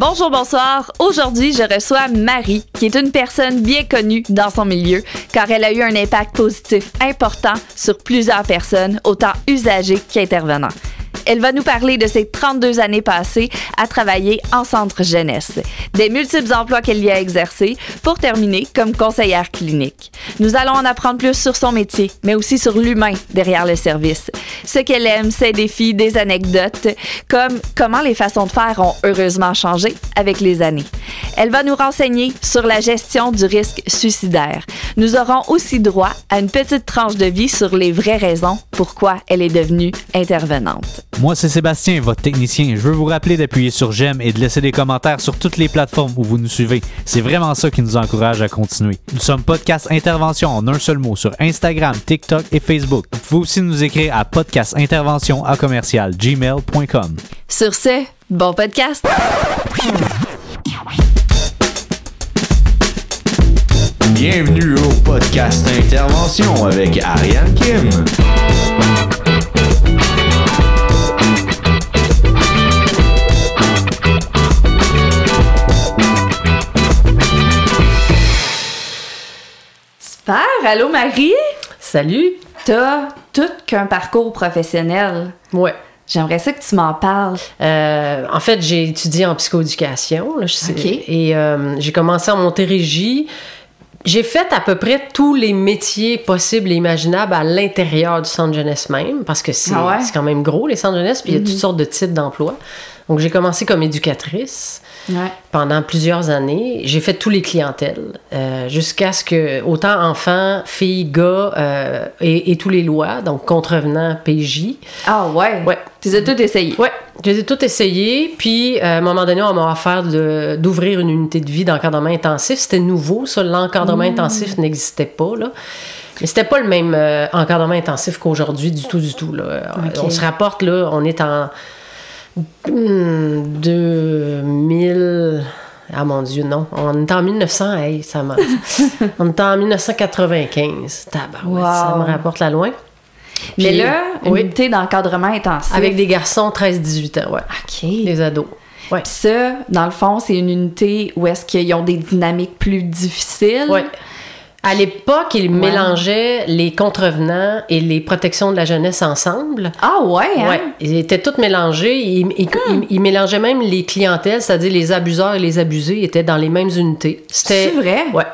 Bonjour, bonsoir. Aujourd'hui, je reçois Marie, qui est une personne bien connue dans son milieu, car elle a eu un impact positif important sur plusieurs personnes, autant usagers qu'intervenants. Elle va nous parler de ses 32 années passées à travailler en centre jeunesse, des multiples emplois qu'elle y a exercés, pour terminer comme conseillère clinique. Nous allons en apprendre plus sur son métier, mais aussi sur l'humain derrière le service. Ce qu'elle aime, ses défis, des anecdotes, comme comment les façons de faire ont heureusement changé avec les années. Elle va nous renseigner sur la gestion du risque suicidaire. Nous aurons aussi droit à une petite tranche de vie sur les vraies raisons pourquoi elle est devenue intervenante. Moi, c'est Sébastien, votre technicien. Je veux vous rappeler d'appuyer sur j'aime et de laisser des commentaires sur toutes les plateformes où vous nous suivez. C'est vraiment ça qui nous encourage à continuer. Nous sommes Podcast Intervention en un seul mot sur Instagram, TikTok et Facebook. Vous pouvez aussi nous écrire à podcastintervention à commercial gmail.com. Sur ce, bon podcast! Bienvenue au podcast Intervention avec Ariane Kim. Super! Allô Marie? Salut! T'as tout qu'un parcours professionnel. Ouais. J'aimerais ça que tu m'en parles. Euh, en fait, j'ai étudié en psychoéducation. Là, je sais, OK. Et euh, j'ai commencé en Montérégie. J'ai fait à peu près tous les métiers possibles et imaginables à l'intérieur du centre jeunesse même, parce que c'est Ah ouais? quand même gros, les centres jeunesse, puis il y a toutes sortes de types d'emplois. Donc, j'ai commencé comme éducatrice Ouais. pendant plusieurs années. J'ai fait tous les clientèles, euh, jusqu'à ce que, autant enfants, filles, gars, euh, et, et tous les lois, donc contrevenants, PJ. Ah ouais? Ouais. Tu les as toutes essayées? Ouais, je les ai toutes essayées. Puis, euh, à un moment donné, on m'a offert d'ouvrir une unité de vie d'encadrement intensif. C'était nouveau, ça. L'encadrement intensif n'existait pas, là. Mais c'était pas le même euh, encadrement intensif qu'aujourd'hui, du tout, du tout, là. On se rapporte, là, on est en hmm, 2000... Ah mon Dieu, non. On est en 1900, hey, ça m'a... on est en 1995. Tabarouette, ça me rapporte la loin. Mais là, une oui. unité d'encadrement intensif. Avec des garçons 13-18 ans, ouais. OK. Des ados. Ouais. Puis ça, dans le fond, c'est une unité où est-ce qu'ils ont des dynamiques plus difficiles. Ouais. À l'époque, ils mélangeaient les contrevenants et les protections de la jeunesse ensemble. Ah ouais, hein? Ouais, ils étaient tous mélangés. Ils, ils- ils- ils mélangeaient même les clientèles, c'est-à-dire les abuseurs et les abusés étaient dans les mêmes unités. C'est vrai? Ouais.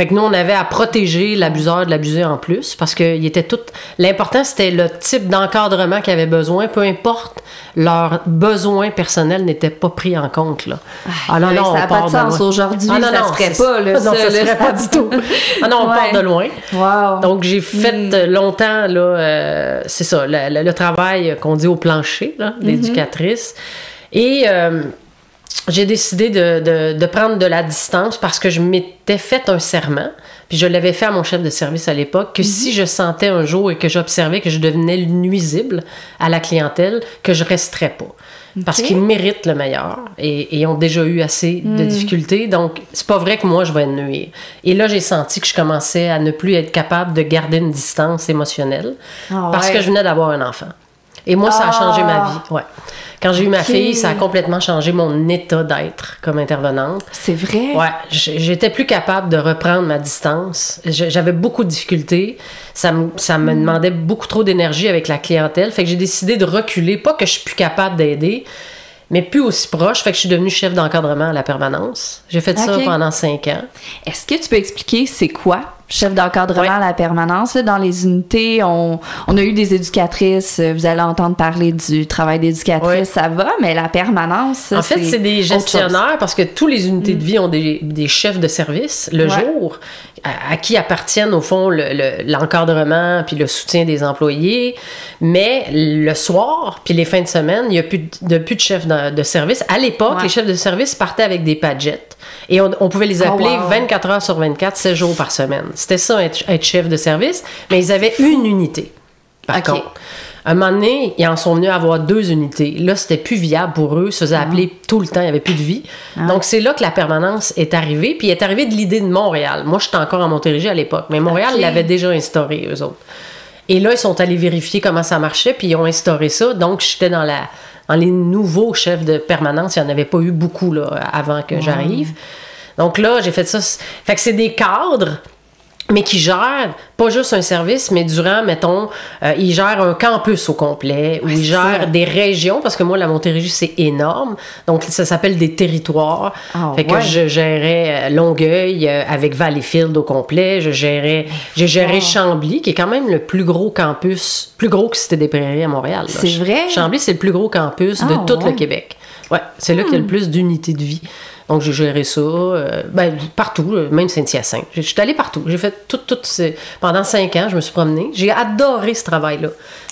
Fait que nous, on avait à protéger l'abuseur de l'abusé en plus parce que il était tout. L'important, c'était le type d'encadrement qu'ils avaient besoin, peu importe leurs besoins personnels n'étaient pas pris en compte. Là. Ah ouais, ça on a pas part de sens. Aujourd'hui, Ah non, ça non, se ferait c'est- pas, là, non, ça, ça, là, se ferait ça- pas du tout. Ah non, on Ouais. part de loin. Wow. Donc, j'ai fait Mm. euh, longtemps, là, euh, c'est ça, le, le- le travail qu'on dit au plancher, là, Mm-hmm. l'éducatrice. Et euh, j'ai décidé de, de- de prendre de la distance parce que je m'étais fait un serment, puis je l'avais fait à mon chef de service à l'époque, que si je sentais un jour et que j'observais que je devenais nuisible à la clientèle, que je resterais pas. Parce qu'ils méritent le meilleur et, et ont déjà eu assez de difficultés. Donc, c'est pas vrai que moi, je vais nuire. Et là, j'ai senti que je commençais à ne plus être capable de garder une distance émotionnelle Ah parce ouais. que je venais d'avoir un enfant. Et moi, ça a changé ma Ah. vie. Ouais. Quand j'ai eu ma fille, ça a complètement changé mon état d'être comme intervenante. C'est vrai? Ouais, j'étais plus capable de reprendre ma distance. J'avais beaucoup de difficultés. Ça me, ça me demandait beaucoup trop d'énergie avec la clientèle. Fait que j'ai décidé de reculer. Pas que je suis plus capable d'aider, mais plus aussi proche. Fait que je suis devenue chef d'encadrement à la permanence. J'ai fait ça pendant cinq ans. Est-ce que tu peux expliquer c'est quoi chef d'encadrement à la permanence? là? dans les unités, on, on a eu des éducatrices, euh, vous allez entendre parler du travail d'éducatrice, ça va, mais la permanence, En fait, c'est des gestionnaires parce que tous les unités de vie ont des, des chefs de service le Ouais. jour à, à qui appartiennent au fond le- le- l'encadrement puis le soutien des employés. Mais le soir puis les fins de semaine, il n'y a plus de, plus de chefs de, de service. À l'époque, Ouais. les chefs de service partaient avec des padgettes et on, on pouvait les Oh, appeler wow. 24 heures sur 24, 7 jours par semaine. C'était ça, être, être chef de service, mais ils avaient une unité. Par contre, à un moment donné, ils en sont venus à avoir deux unités. Là, c'était plus viable pour eux. Ils se faisaient Ah. appeler tout le temps. Il n'y avait plus de vie. Donc, c'est là que la permanence est arrivée. Puis, elle est arrivée de l'idée de Montréal. Moi, j'étais encore à Montérégie à l'époque. Mais Montréal l'avait déjà instauré, eux autres. Et là, ils sont allés vérifier comment ça marchait. Puis, ils ont instauré ça. Donc, j'étais dans la, dans les nouveaux chefs de permanence, il n'y en avait pas eu beaucoup là, avant que j'arrive. Donc là, j'ai fait ça. Fait que c'est des cadres mais qui gèrent pas juste un service, mais durant, mettons, euh, ils gèrent un campus au complet, ou ils gèrent des régions, parce que moi, la Montérégie, c'est énorme. Donc, ça s'appelle des territoires. Ah, fait que ouais. je gérais euh, Longueuil euh, avec Valleyfield au complet. Je gérais, j'ai géré Wow. Chambly, qui est quand même le plus gros campus, plus gros que Cité des Prairies à Montréal. C'est vrai? Chambly, c'est le plus gros campus de Ah, tout le ouais. Québec. Ouais, c'est là qu'il y a le plus d'unité de vie. Donc, j'ai géré ça euh, ben, partout, euh, même Saint-Hyacinthe. Je suis allée partout. J'ai fait tout, tout ces- Pendant cinq ans, je me suis promenée. J'ai adoré ce travail-là.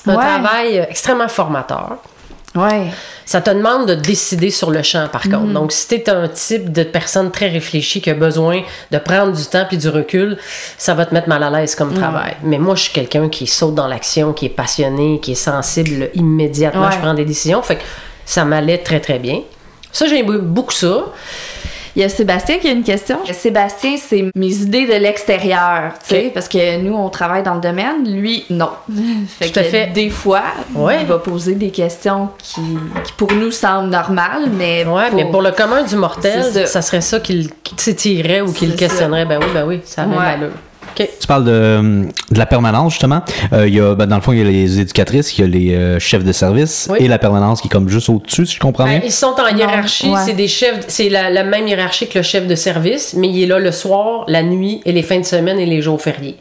Un Ouais. travail euh, extrêmement formateur. Ouais. Ça te demande de décider sur le champ, par Mm. contre. Donc, si tu es un type de personne très réfléchie qui a besoin de prendre du temps puis du recul, ça va te mettre mal à l'aise comme travail. Mais moi, je suis quelqu'un qui saute dans l'action, qui est passionné, qui est sensible immédiatement. Ouais. Je prends des décisions. Fait que ça m'allait très, très bien. Ça, j'ai beaucoup ça. Il y a Sébastien qui a une question. Sébastien, c'est mes idées de l'extérieur, tu sais, parce que nous, on travaille dans le domaine. Lui, non. fait Tout à que fait. des fois, Ouais. il va poser des questions qui, qui pour nous semblent normales, mais Ouais, mais pour le commun du mortel, ça. ça. serait ça qu'il qui titillerait ou qu'il questionnerait. Ben oui, ben oui, ça a même Ouais. allure. Tu parles de, de la permanence, justement. Euh, il y a, ben, dans le fond, il y a les éducatrices, il y a les euh, chefs de service Oui. et la permanence qui est comme juste au-dessus, si je comprends Ben, bien. ils sont en hiérarchie, ouais. c'est des chefs, c'est la, la même hiérarchie que le chef de service, mais il est là le soir, la nuit et les fins de semaine et les jours fériés.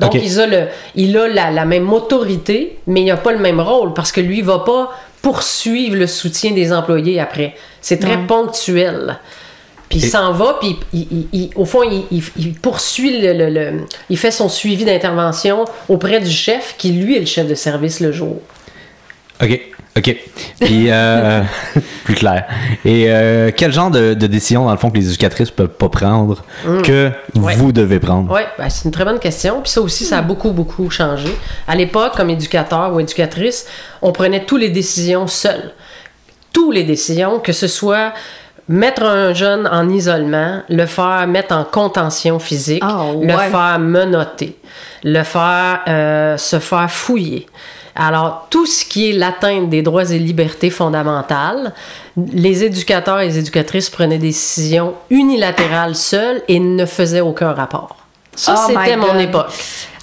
Donc Ok. il a, le, il a la, la même autorité, mais il n'a pas le même rôle parce que lui, il va pas poursuivre le soutien des employés après. C'est très Ouais. ponctuel. Puis il s'en va, puis il- il- il- au fond, il, il- il poursuit le, le- le- Il fait son suivi d'intervention auprès du chef, qui lui est le chef de service le jour. OK. OK. Puis, euh, plus clair. Et euh, quel genre de, de décision, dans le fond, que les éducatrices peuvent pas prendre que Mm. Ouais. vous devez prendre? Oui, ben, c'est une très bonne question. Puis ça aussi, ça a beaucoup, beaucoup changé. À l'époque, comme éducateur ou éducatrice, on prenait toutes les décisions seuls. Toutes les décisions, que ce soit mettre un jeune en isolement, le faire mettre en contention physique, Ah, le faire menotter, le faire euh, se faire fouiller. Alors, tout ce qui est l'atteinte des droits et libertés fondamentales, les éducateurs et les éducatrices prenaient des décisions unilatérales seuls et ne faisaient aucun rapport. Ça, Oh c'était mon époque.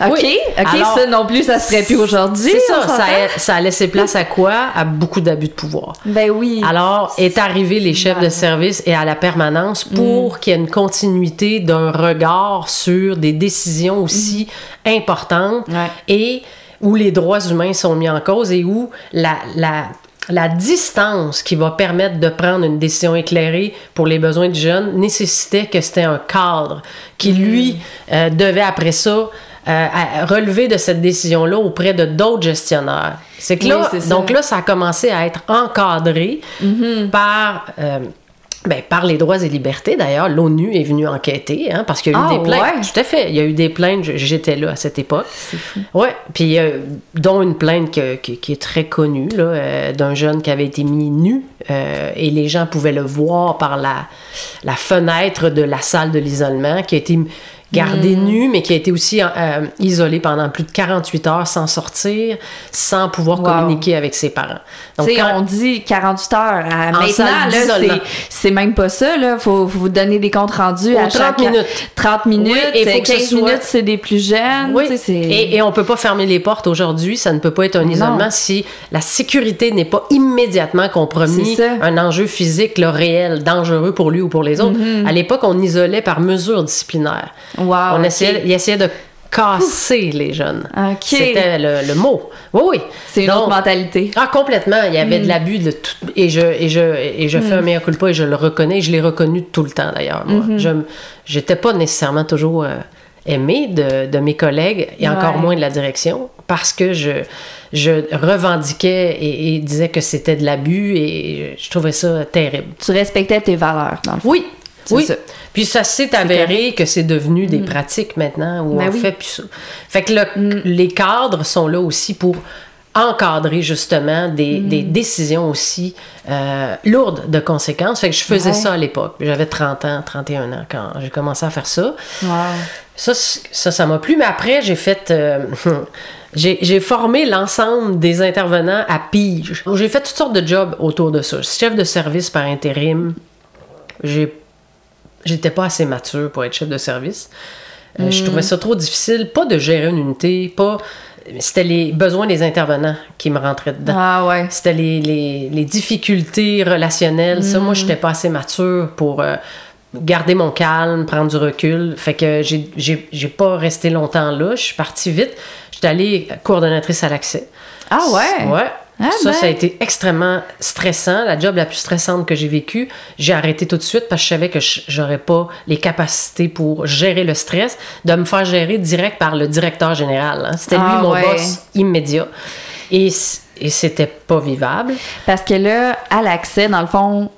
OK, Oui. OK, Alors, ça non plus, ça se ferait plus aujourd'hui. C'est ça, ça a, ça a laissé place à quoi? À beaucoup d'abus de pouvoir. Ben oui. Alors, est arrivé les chefs de service et à la permanence pour qu'il y ait une continuité d'un regard sur des décisions aussi importantes Ouais. et où les droits humains sont mis en cause et où la, la, la distance qui va permettre de prendre une décision éclairée pour les besoins du jeune nécessitait que c'était un cadre qui, lui, euh, devait après ça euh, à- relever de cette décision-là auprès de d'autres gestionnaires. C'est que là, donc là, ça a commencé à être encadré par, euh, ben, par les droits et libertés. D'ailleurs, l'ONU est venue enquêter, hein, parce qu'il y a eu Ah, des plaintes. ouais? Tout à fait. Il y a eu des plaintes. J'étais là à cette époque. C'est fou. Ouais, puis euh, dont une plainte que- que- qui est très connue là, euh, d'un jeune qui avait été mis nu euh, et les gens pouvaient le voir par la, la fenêtre de la salle de l'isolement, qui a été gardé nu, mais qui a été aussi euh, isolé pendant plus de 48 heures sans sortir, sans pouvoir Wow. communiquer avec ses parents. Donc, quand- on dit 48 heures. À- En maintenant, c'est- même pas ça. Il faut, vous donner des comptes rendus à 30 chaque... minutes. 30 minutes. Oui, et il faut que ce 15 soit- minutes, c'est des plus jeunes. Oui, et, et on peut pas fermer les portes aujourd'hui. Ça ne peut pas être un isolement si la sécurité n'est pas immédiatement compromise. Un enjeu physique là, réel, dangereux pour lui ou pour les autres. À l'époque, on isolait par mesure disciplinaire. Wow, on essayait, il essayait de casser les jeunes. C'était le, le mot. Oui, oui. C'est une Donc, autre mentalité. ah, complètement. Il y avait de l'abus de tout. Et je, et je, et je fais un mea culpa et je le reconnais. Je l'ai reconnu tout le temps, d'ailleurs. moi. Je m- j'étais pas nécessairement toujours euh, aimée de, de mes collègues et encore moins de la direction parce que je, je revendiquais et, et disais que c'était de l'abus et je trouvais ça terrible. Tu respectais tes valeurs, dans le fond. Oui. C'est Oui. ça. Puis ça s'est avéré que c'est devenu des pratiques maintenant où Ben on oui. fait plus ça. Fait que le- les cadres sont là aussi pour encadrer justement des, des décisions aussi euh, lourdes de conséquences. Fait que je faisais Ouais. ça à l'époque. J'avais 30 ans, 31 ans quand j'ai commencé à faire ça. Wow. Ça, ça, ça m'a plu. Mais après, j'ai fait... euh, j'ai formé l'ensemble des intervenants à pige. J'ai fait toutes sortes de jobs autour de ça. Chef de service par intérim. J'ai j'étais pas assez mature pour être chef de service. Euh, Je trouvais ça trop difficile, pas de gérer une unité, pas. C'était les besoins des intervenants qui me rentraient dedans. Ah ouais. C'était les, les- les difficultés relationnelles. Ça, moi, j'étais pas assez mature pour euh, garder mon calme, prendre du recul. Fait que j'ai pas resté longtemps là. Je suis partie vite. J'étais allée coordonnatrice à l'accès. Ah ouais. Ouais. Ah ça, ben. ça a été extrêmement stressant. La job la plus stressante que j'ai vécue, j'ai arrêté tout de suite parce que je savais que j'aurais pas les capacités pour gérer le stress, de me faire gérer direct par le directeur général. hein. C'était lui Ah mon ouais. boss immédiat. Et, et c'était pas vivable. Parce que là, à l'accès, dans le fond,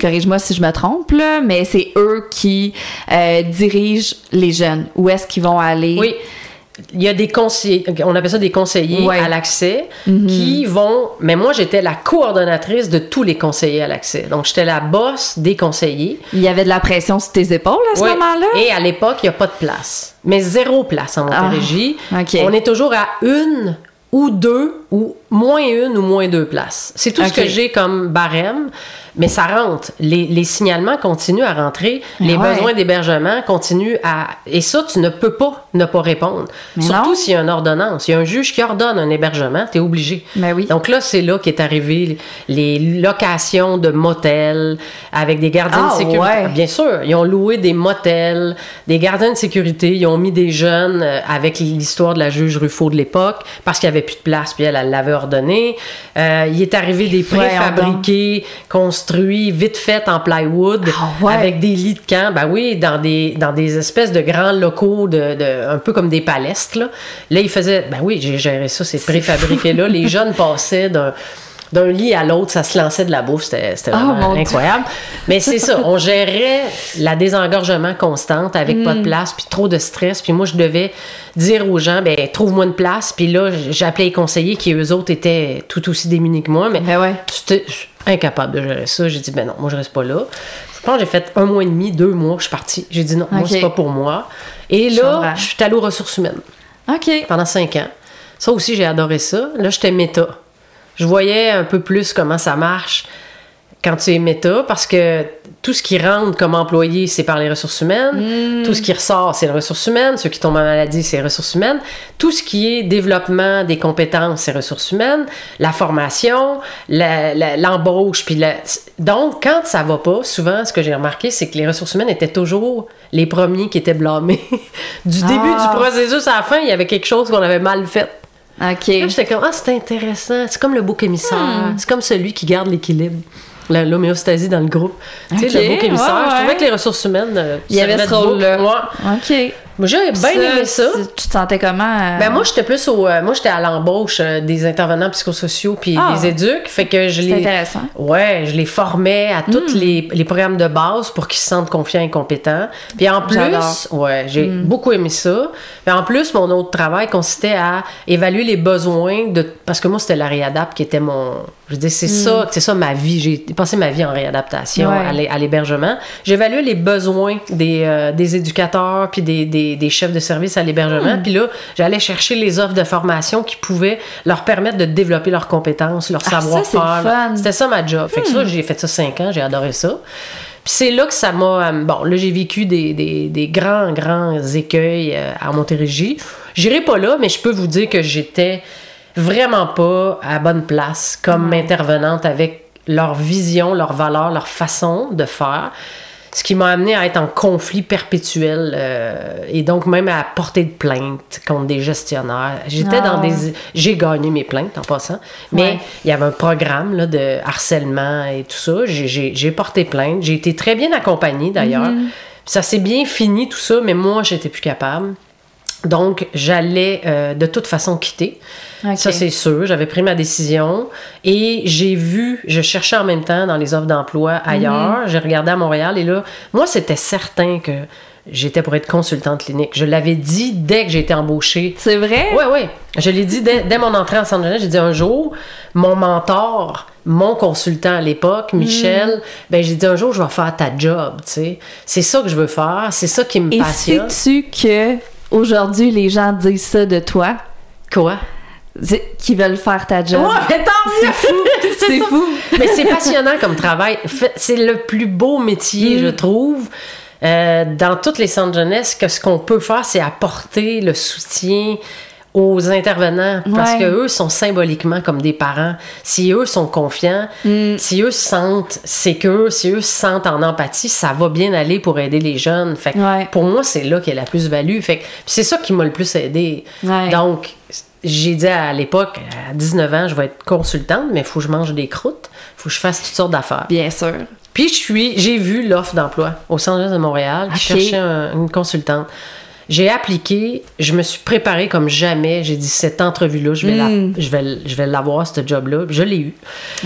corrige-moi si je me trompe, là, mais c'est eux qui euh, dirigent les jeunes. Où est-ce qu'ils vont aller? Oui. Il y a des conseillers, on appelle ça des conseillers Ouais. à l'accès, qui vont. Mais moi, j'étais la coordonnatrice de tous les conseillers à l'accès. Donc, j'étais la boss des conseillers. Il y avait de la pression sur tes épaules à ce Oui. moment-là? Et à l'époque, il n'y a pas de place. Mais zéro place en Montérégie. Ah. On est toujours à une ou deux, ou moins une ou moins deux places. C'est tout ce que j'ai comme barème, mais ça rentre. Les, les signalements continuent à rentrer, les Ouais. besoins d'hébergement continuent à... Et ça, tu ne peux pas ne pas répondre. Mais Surtout s'il y a une ordonnance. Il y a un juge qui ordonne un hébergement, tu es obligé. Ben oui. Donc là, c'est là qu'est arrivé les locations de motels avec des gardiens Ah, de sécurité. ouais. Bien sûr, ils ont loué des motels, des gardiens de sécurité, ils ont mis des jeunes euh, avec l'histoire de la juge Ruffo de l'époque parce qu'il n'y avait plus de place, puis elle, elle l'avait ordonné. Euh, il est arrivé des préfabriqués, construits, vite faits en plywood, Ah, ouais. avec des lits de camp. Ben oui, dans des, dans des espèces de grands locaux, de, de- un peu comme des palestres. Là, là ils faisaient, ben oui, j'ai géré ça, ces préfabriqués-là. Les jeunes passaient d'un d'un lit à l'autre, ça se lançait de la bouffe, c'était Oh, vraiment incroyable. Mais c'est ça, on gérait la désengorgement constante avec pas de Hmm. place, puis trop de stress, puis moi je devais dire aux gens, ben trouve-moi une place, puis là j'appelais les conseillers qui eux autres étaient tout aussi démunis que moi, mais Ben ouais. j'étais incapable de gérer ça. J'ai dit, ben non, moi je reste pas là. Je pense que j'ai fait un mois et demi, deux mois, je suis partie. J'ai dit non, moi c'est pas pour moi. Et là, je suis allée aux ressources humaines OK. pendant cinq ans. Ça aussi, j'ai adoré ça. Là, j'étais méta. Je voyais un peu plus comment ça marche quand tu es méta, parce que tout ce qui rentre comme employé, c'est par les ressources humaines. Tout ce qui ressort, c'est les ressources humaines. Ceux qui tombent en maladie, c'est les ressources humaines. Tout ce qui est développement des compétences, c'est ressources humaines. La formation, l'embauche. puis la- Donc, quand ça va pas, souvent, ce que j'ai remarqué, c'est que les ressources humaines étaient toujours les premiers qui étaient blâmés. du début Ah. du processus à la fin, il y avait quelque chose qu'on avait mal fait. OK. Là, j'étais comme, ah, c'est intéressant. C'est comme le bouc émissaire. Hmm. C'est comme celui qui garde l'équilibre. L'homéostasie dans le groupe. Tu sais, le bouc émissaire. ouais, Je trouvais ouais. que les ressources humaines. euh, Il y avait ce rôle-là. Ouais. OK. Moi, J'ai bien aimé ça. Tu te sentais comment? euh? Ben moi j'étais plus au euh, moi j'étais à l'embauche euh, des intervenants psychosociaux puis Ah. des éduques fait que je C'est les intéressant. ouais je les formais à tous Hmm. les, les programmes de base pour qu'ils se sentent confiants et compétents puis en plus. Hmm. ouais j'ai beaucoup aimé ça mais en plus mon autre travail consistait à évaluer les besoins de parce que moi c'était la réadapte qui était mon je dire c'est ça c'est ça ma vie j'ai passé ma vie en réadaptation. Ouais. à l'hé- à l'hébergement j'évaluais les besoins des, euh, des éducateurs puis des, des, des chefs de service à l'hébergement puis là j'allais chercher les offres de formation qui pouvaient leur permettre de développer leurs compétences leur Ah, savoir-faire c'était ça ma job fait que ça j'ai fait ça cinq ans j'ai adoré ça puis c'est là que ça m'a. euh, Bon, là, j'ai vécu des, des, des grands, grands écueils euh, à Montérégie. J'irai pas là, mais je peux vous dire que j'étais vraiment pas à bonne place comme intervenante avec leur vision, leur valeur, leur façon de faire. Ce qui m'a amené à être en conflit perpétuel euh, et donc même à porter de plainte contre des gestionnaires. J'étais Ah. dans des. J'ai gagné mes plaintes en passant, mais Ouais. il y avait un programme là, de harcèlement et tout ça. J'ai porté plainte. J'ai été très bien accompagnée d'ailleurs. Mhm. Ça s'est bien fini tout ça, mais moi, j'étais plus capable. Donc, j'allais euh, de toute façon quitter. Ça, c'est sûr. J'avais pris ma décision et j'ai vu, je cherchais en même temps dans les offres d'emploi ailleurs. J'ai regardé à Montréal et là, moi, c'était certain que j'étais pour être consultante clinique. Je l'avais dit dès que j'ai été embauchée. C'est vrai? Oui, oui. Je l'ai dit dès, dès mon entrée en jeunesse. J'ai dit un jour, mon mentor, mon consultant à l'époque, Michel, ben j'ai dit un jour, je vais faire ta job, tu sais. C'est ça que je veux faire. C'est ça qui me Et passionne. sais-tu que aujourd'hui les gens disent ça de toi? Quoi? Qui veulent faire ta job. Ouais! C'est fou. C'est fou. Mais c'est passionnant comme travail. C'est le plus beau métier, Mm. je trouve. Euh, dans toutes les centres jeunesse, que ce qu'on peut faire, c'est apporter le soutien aux intervenants parce Ouais. que eux sont symboliquement comme des parents. Si eux sont confiants, Mm. si eux se sentent sécures, si eux se sentent en empathie, ça va bien aller pour aider les jeunes. Fait que Ouais. pour moi, c'est là qu'il y a la plus-value. Fait c'est ça qui m'a le plus aidé. Donc, j'ai dit à l'époque, à 19 ans, je vais être consultante, mais il faut que je mange des croûtes, il faut que je fasse toutes sortes d'affaires. Bien sûr. Puis je suis, j'ai vu l'offre d'emploi au Centre de Montréal qui cherchait un- une consultante. J'ai appliqué, je me suis préparée comme jamais. J'ai dit cette entrevue-là, je vais Mm. la, je vais, je vais l'avoir ce job-là. Je l'ai eu.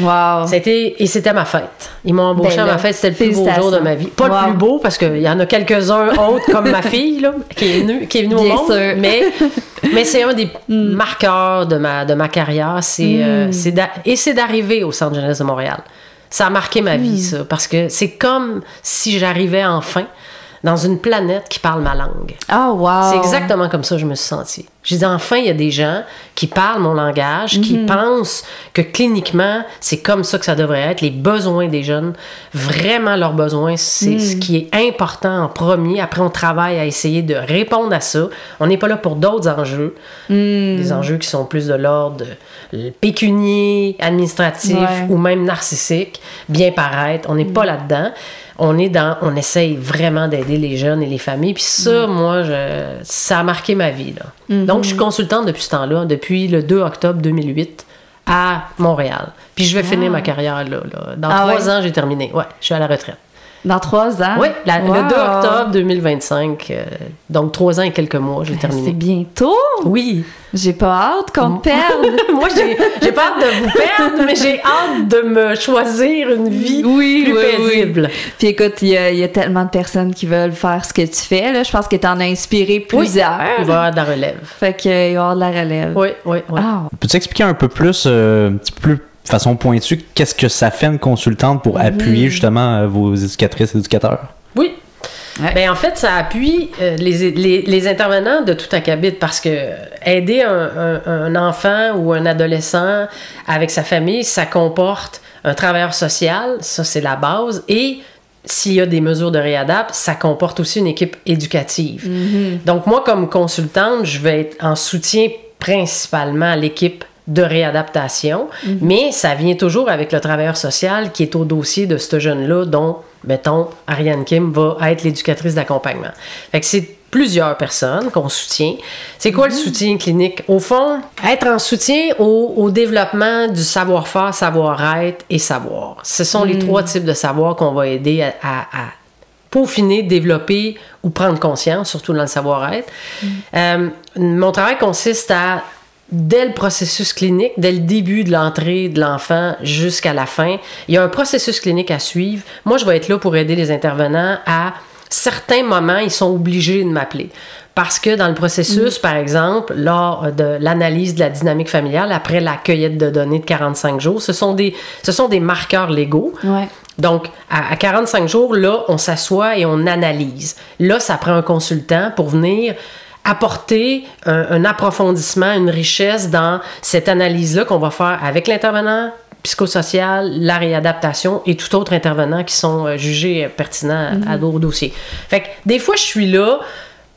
Wow. Été- et c'était ma fête. Ils m'ont embauché Ben à ma fête. C'était le plus beau jour de ma vie. Pas Wow. le plus beau parce qu'il y en a quelques-uns autres comme ma fille là, qui est venue, qui est venue au monde. sûr. Mais, mais c'est un des marqueurs de ma, de ma carrière. C'est, euh, c'est d'a- et c'est d'arriver au Centre jeunesse de Montréal. Ça a marqué ma vie, ça. Parce que c'est comme si j'arrivais enfin dans une planète qui parle ma langue. Oh, wow. C'est exactement comme ça que je me suis sentie. J'ai dit, enfin, il y a des gens qui parlent mon langage, qui pensent que cliniquement, c'est comme ça que ça devrait être. Les besoins des jeunes, vraiment leurs besoins, c'est ce qui est important en premier. Après, on travaille à essayer de répondre à ça. On n'est pas là pour d'autres enjeux. Des enjeux qui sont plus de l'ordre pécunier, administratif Ouais. ou même narcissique, bien paraître. On n'est pas là-dedans. On est dans, on essaye vraiment d'aider les jeunes et les familles. Puis ça, moi, je, ça a marqué ma vie. Là. Donc, je suis consultante depuis ce temps-là, depuis le 2 octobre 2008 à Montréal. Puis je vais finir ma carrière là. là. Dans Ah trois ouais? ans, j'ai terminé. Ouais, je suis à la retraite. Dans trois ans? Oui, la- Wow. le 2 octobre 2025. euh, donc trois ans et quelques mois, j'ai C'est terminé. bientôt? Oui. J'ai pas hâte qu'on te perde. Moi, j'ai j'ai pas hâte de vous perdre, mais j'ai hâte de me choisir une vie Oui, plus oui, oui. paisible. Puis écoute, il y, a- il y a tellement de personnes qui veulent faire ce que tu fais. Là. Je pense que t'en as inspiré plusieurs. Il va y avoir de la relève. Fait qu'il va y avoir de la relève. Oui, oui, oui. Ah, Peux-tu expliquer un peu plus, euh, un petit peu plus façon pointue, qu'est-ce que ça fait une consultante pour appuyer justement euh, vos éducatrices et éducateurs? Oui. Ouais. Ben, en fait, ça appuie euh, les, les, les intervenants de tout acabit parce que aider un, un- un enfant ou un adolescent avec sa famille, ça comporte un travailleur social, ça c'est la base, et s'il y a des mesures de réadapte, ça comporte aussi une équipe éducative. Donc moi, comme consultante, je vais être en soutien principalement à l'équipe de réadaptation, mais ça vient toujours avec le travailleur social qui est au dossier de ce jeune-là dont, mettons, Ariane Kim va être l'éducatrice d'accompagnement. Fait que c'est plusieurs personnes qu'on soutient. C'est quoi le soutien clinique? Au fond, être en soutien au, au développement du savoir-faire, savoir-être et savoir. Ce sont les trois types de savoir qu'on va aider à- à- à peaufiner, développer ou prendre conscience, surtout dans le savoir-être. Euh, mon travail consiste à, dès le processus clinique, dès le début de l'entrée de l'enfant jusqu'à la fin, il y a un processus clinique à suivre. Moi, je vais être là pour aider les intervenants à certains moments, ils sont obligés de m'appeler. Parce que dans le processus, par exemple, lors de l'analyse de la dynamique familiale, après la cueillette de données de 45 jours, ce sont des, ce sont des marqueurs légaux. ouais. Donc, à, à 45 jours, là, on s'assoit et on analyse. Là, ça prend un consultant pour venir apporter un, un approfondissement, une richesse dans cette analyse-là qu'on va faire avec l'intervenant psychosocial, la réadaptation et tout autre intervenant qui sont euh, jugés pertinents à, à d'autres dossiers. Fait que des fois, je suis là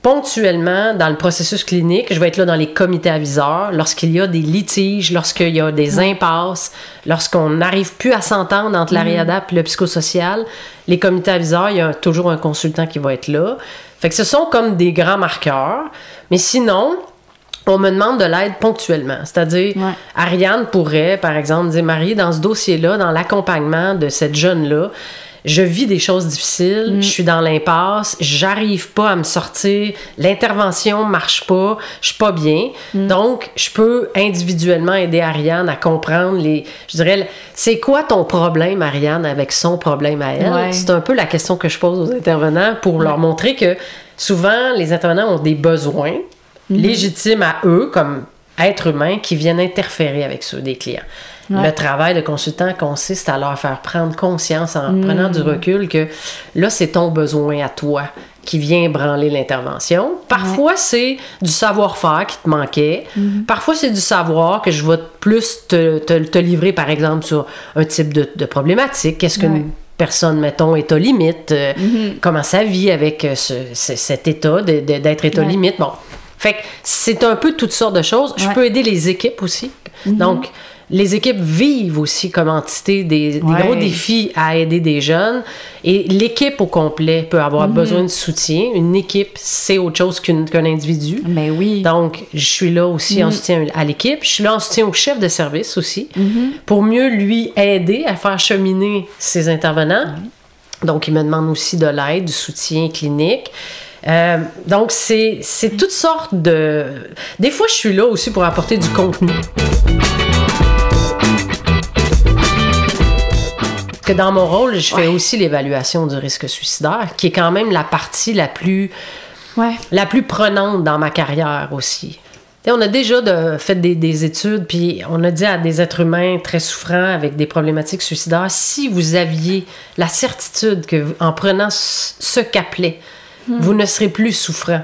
ponctuellement dans le processus clinique. Je vais être là dans les comités aviseurs lorsqu'il y a des litiges, lorsqu'il y a des impasses, lorsqu'on n'arrive plus à s'entendre entre la réadap et le psychosocial. Les comités aviseurs, il y a toujours un consultant qui va être là. Fait que ce sont comme des grands marqueurs. Mais sinon, on me demande de l'aide ponctuellement. C'est-à-dire, Ouais. Ariane pourrait, par exemple, dire Marie, dans ce dossier-là, dans l'accompagnement de cette jeune-là, je vis des choses difficiles, je suis dans l'impasse, j'arrive pas à me sortir, l'intervention marche pas, je suis pas bien. Donc, je peux individuellement aider Ariane à comprendre les. Je dirais, c'est quoi ton problème, Ariane, avec son problème à elle? Ouais. C'est un peu la question que je pose aux intervenants pour leur montrer que souvent, les intervenants ont des besoins légitimes à eux, comme êtres humains qui viennent interférer avec ceux des clients. Ouais. Le travail de consultant consiste à leur faire prendre conscience en Mm. prenant du recul que là, c'est ton besoin à toi qui vient branler l'intervention. Parfois, c'est du savoir-faire qui te manquait. Mm-hmm. Parfois, c'est du savoir que je vais plus te, te- te livrer, par exemple, sur un type de, de problématique. Qu'est-ce qu'une Ouais. Mm-hmm. personne, mettons, état limite, euh, comment ça vit avec euh, ce- ce- cet état d'être état Ouais. limite. Bon, fait que c'est un peu toutes sortes de choses. Je peux aider les équipes aussi. Donc, les équipes vivent aussi comme entité des, des Ouais. gros défis à aider des jeunes. Et l'équipe au complet peut avoir besoin de soutien. Une équipe, c'est autre chose qu'un individu. Mais oui. Donc, je suis là aussi en soutien à l'équipe. Je suis là en soutien au chef de service aussi, Mm-hmm. pour mieux lui aider à faire cheminer ses intervenants. Donc, il me demande aussi de l'aide, du soutien clinique. Euh, donc, c'est c'est toutes sortes de... Des fois, je suis là aussi pour apporter du contenu. Que dans mon rôle, je fais aussi l'évaluation du risque suicidaire, qui est quand même la partie la plus Ouais. la plus prenante dans ma carrière aussi. On a déjà de- fait des, des études, puis on a dit à des êtres humains très souffrants avec des problématiques suicidaires, si vous aviez la certitude que en prenant ce ce caplet, vous ne serez plus souffrant,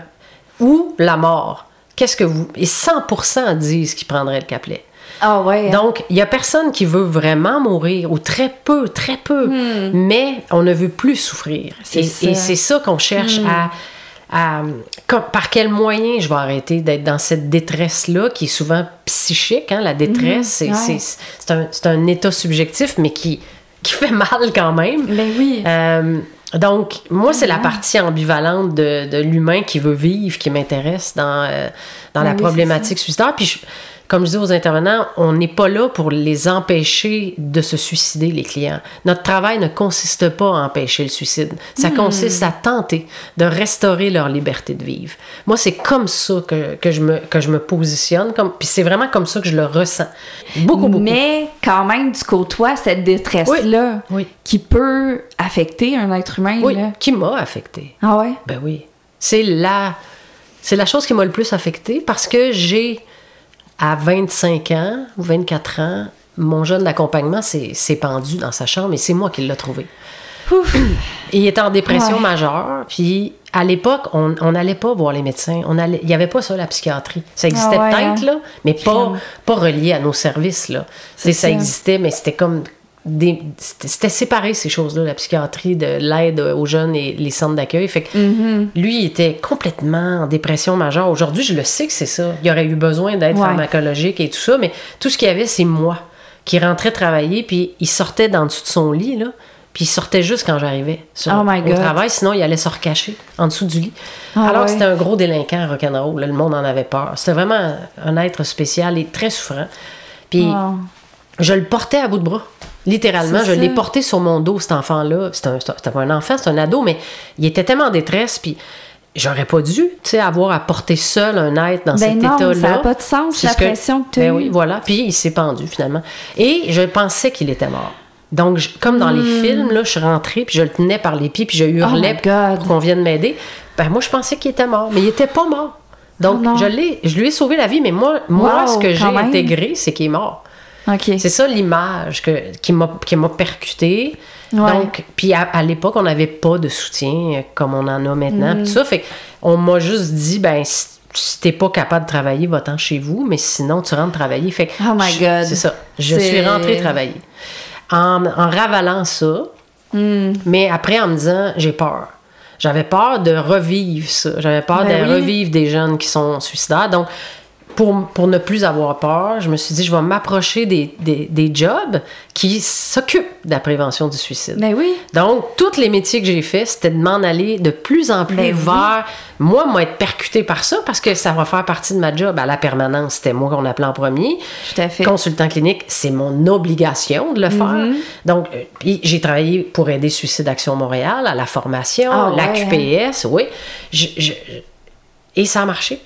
ou la mort, qu'est-ce que vous... Et 100% disent qu'ils prendraient le caplet. Ah ouais. hein? Donc, il y a personne qui veut vraiment mourir, ou très peu, très peu, mais on ne veut plus souffrir. Hmm. C'est Et ça. Hmm. c'est ça qu'on cherche à, à- comme- par quel moyen je vais arrêter d'être dans cette détresse-là, qui est souvent psychique. Hein? La détresse, c'est- ouais. c'est un, un état subjectif, mais qui, qui fait mal quand même. Ben oui. Euh, donc, moi, c'est la partie ambivalente de, de l'humain qui veut vivre, qui m'intéresse dans, euh, dans Ben la oui, problématique suicidaire. Puis, je- comme je dis aux intervenants, on n'est pas là pour les empêcher de se suicider, les clients. Notre travail ne consiste pas à empêcher le suicide. Ça Hmm. consiste à tenter de restaurer leur liberté de vivre. Moi, c'est comme ça que, que, je, me, que je me positionne. Comme, puis c'est vraiment comme ça que je le ressens. Beaucoup, beaucoup. Mais quand même, tu côtoies cette détresse-là Oui. qui peut affecter un être humain. Oui, Là. qui m'a affecté. Ah ouais? Ben oui. C'est la, c'est la chose qui m'a le plus affectée parce que j'ai, à 25 ans ou 24 ans, mon jeune d'accompagnement s'est pendu dans sa chambre et c'est moi qui l'ai trouvé. Ouf. Il était en dépression Ouais. majeure. Puis à l'époque, on n'allait pas voir les médecins. On allait, il n'y avait pas ça, la psychiatrie. Ça existait Ah ouais, peut-être, hein. là, mais pas, pas relié à nos services. Là. C'est C'est ça ça. existait, mais c'était comme. Des- C'était séparé, ces choses-là, la psychiatrie de l'aide aux jeunes et les centres d'accueil. Fait que Mm-hmm. lui, il était complètement en dépression majeure. Aujourd'hui, je le sais que c'est ça. Il aurait eu besoin d'aide Ouais. pharmacologique et tout ça, mais tout ce qu'il y avait, c'est moi qui rentrais travailler, puis il sortait d'en dessous de son lit, là, puis il sortait juste quand j'arrivais sur- Oh my au God. travail, sinon il allait se recacher en dessous du lit. Ah Alors que c'était un gros délinquant rock'n'roll, là, le monde en avait peur. C'était vraiment un être spécial et très souffrant. Puis Oh. je le portais à bout de bras. Littéralement, je l'ai porté sur mon dos, cet enfant-là. C'était un- c'était pas un enfant, c'est un ado, mais il était tellement en détresse, puis j'aurais pas dû, tu sais, avoir à porter seul un être dans Ben cet état-là. ça n'a pas de sens, la que- pression que tu as Ben oui, voilà. Puis il s'est pendu, finalement. Et je pensais qu'il était mort. Donc, je- comme dans les films, là, je suis rentrée, puis je le tenais par les pieds, puis je hurlais Hmm. Oh pour qu'on vienne m'aider. Ben moi, je pensais qu'il était mort, mais il était pas mort. Donc, Oh je, l'ai- je lui ai sauvé la vie, mais moi, moi Wow, ce que j'ai intégré, c'est qu'il est mort. C'est ça l'image que, qui m'a qui m'a percuté. Ouais. Donc, puis à, à l'époque, on n'avait pas de soutien comme on en a maintenant. Mm. Tout ça fait on m'a juste dit ben si, t'es pas capable de travailler, va-t'en chez vous, mais sinon tu rentres travailler. Fait Oh my God. C'est ça. Je suis rentrée travailler. En, en ravalant ça, Hmm. mais après en me disant j'ai peur. J'avais peur de revivre ça. J'avais peur Ben de oui. revivre des jeunes qui sont suicidaires. Donc, pour, pour ne plus avoir peur, je me suis dit, je vais m'approcher des, des, des jobs qui s'occupent de la prévention du suicide. Ben oui. Donc, tous les métiers que j'ai faits, c'était de m'en aller de plus en plus Ben oui. vers moi, moi, être percuté par ça parce que ça va faire partie de ma job. À la permanence, c'était moi qu'on appelait en premier. Tout à fait. Consultant clinique, c'est mon obligation de le faire. Mm-hmm. Donc, euh, puis j'ai travaillé pour aider Suicide Action Montréal à la formation, Ah la ouais, QPS, oui. Je- je- et ça a marché.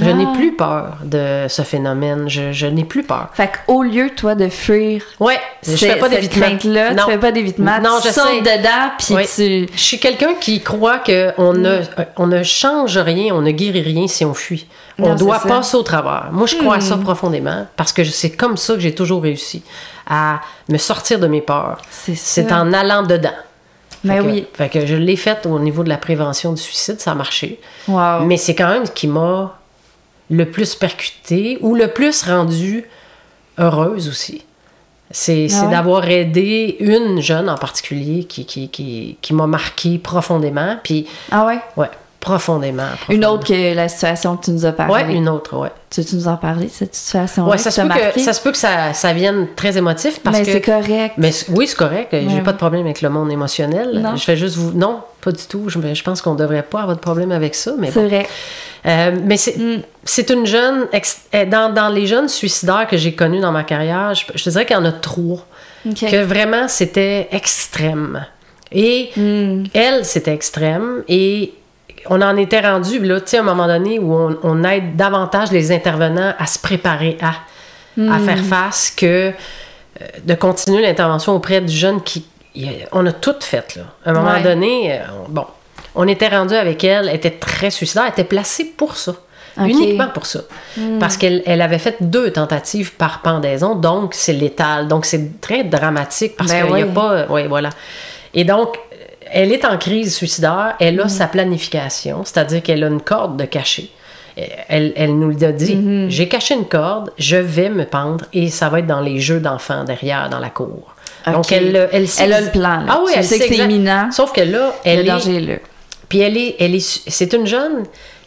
Je Ah. n'ai plus peur de ce phénomène. Je, je n'ai plus peur. Fait qu'au lieu, toi, de fuir Ouais, je fais pas d'évitement. Non. tu fais pas d'évitement, Non, tu je sautes dedans, puis Oui. tu... Je suis quelqu'un qui croit qu'on ne, on ne change rien, on ne guérit rien si on fuit. On Non, doit. Hmm. passer au travers. Moi, je crois à ça profondément parce que c'est comme ça que j'ai toujours réussi à me sortir de mes peurs. C'est en allant dedans. Ben Fait que- oui. Fait que je l'ai fait au niveau de la prévention du suicide, ça a marché. Wow. Mais c'est quand même ce qui m'a le plus percuté ou le plus rendu heureuse aussi. C'est Ah ouais? d'avoir aidé une jeune en particulier qui, qui, qui, qui m'a marqué profondément. Puis, Ah ouais? ouais, profondément. Une autre que la situation que tu nous as parlé. Ouais, une autre, ouais. Tu veux-tu nous en parler, cette situation Ouais, ça se, peut marqué? que, ça se peut que ça, ça vienne très émotif parce Mais que. c'est correct. Mais oui, c'est correct. J'ai Ouais. pas de problème avec le monde émotionnel. Non. Je fais juste vous. Non, pas du tout. Je, je pense qu'on devrait pas avoir de problème avec ça. Mais C'est bon. vrai. Euh, mais c'est Mm. c'est une jeune. euh, Dans, dans les jeunes suicidaires que j'ai connus dans ma carrière, je, je te dirais qu'il y en a trois. Que vraiment, c'était extrême. Et Mm. elle, c'était extrême. Et on en était rendu, là, tu sais, à un moment donné, où on, on aide davantage les intervenants à se préparer à, à Mm. faire face que euh, de continuer l'intervention auprès du jeune qui. On a tout fait, là. À un moment Ouais. donné, euh, on- bon, on était rendu avec elle, elle était très suicidaire, elle était placée pour ça. Uniquement pour ça. Hmm. Parce qu'elle elle avait fait deux tentatives par pendaison, donc c'est létal. Donc c'est très dramatique parce Ben qu'il n'y a pas. Oui, voilà. Et donc, elle est en crise suicidaire, elle Hmm. a sa planification, c'est-à-dire qu'elle a une corde de cacher. Elle, elle nous l'a dit. Hmm. J'ai caché une corde, je vais me pendre et ça va être dans les jeux d'enfants derrière, dans la cour. Donc, elle, elle, sait Elle a le plan, là. Ah oui, Tu elle sais que c'est imminent. Sauf que là, elle le est, danger est là. Puis elle est, elle est, c'est une jeune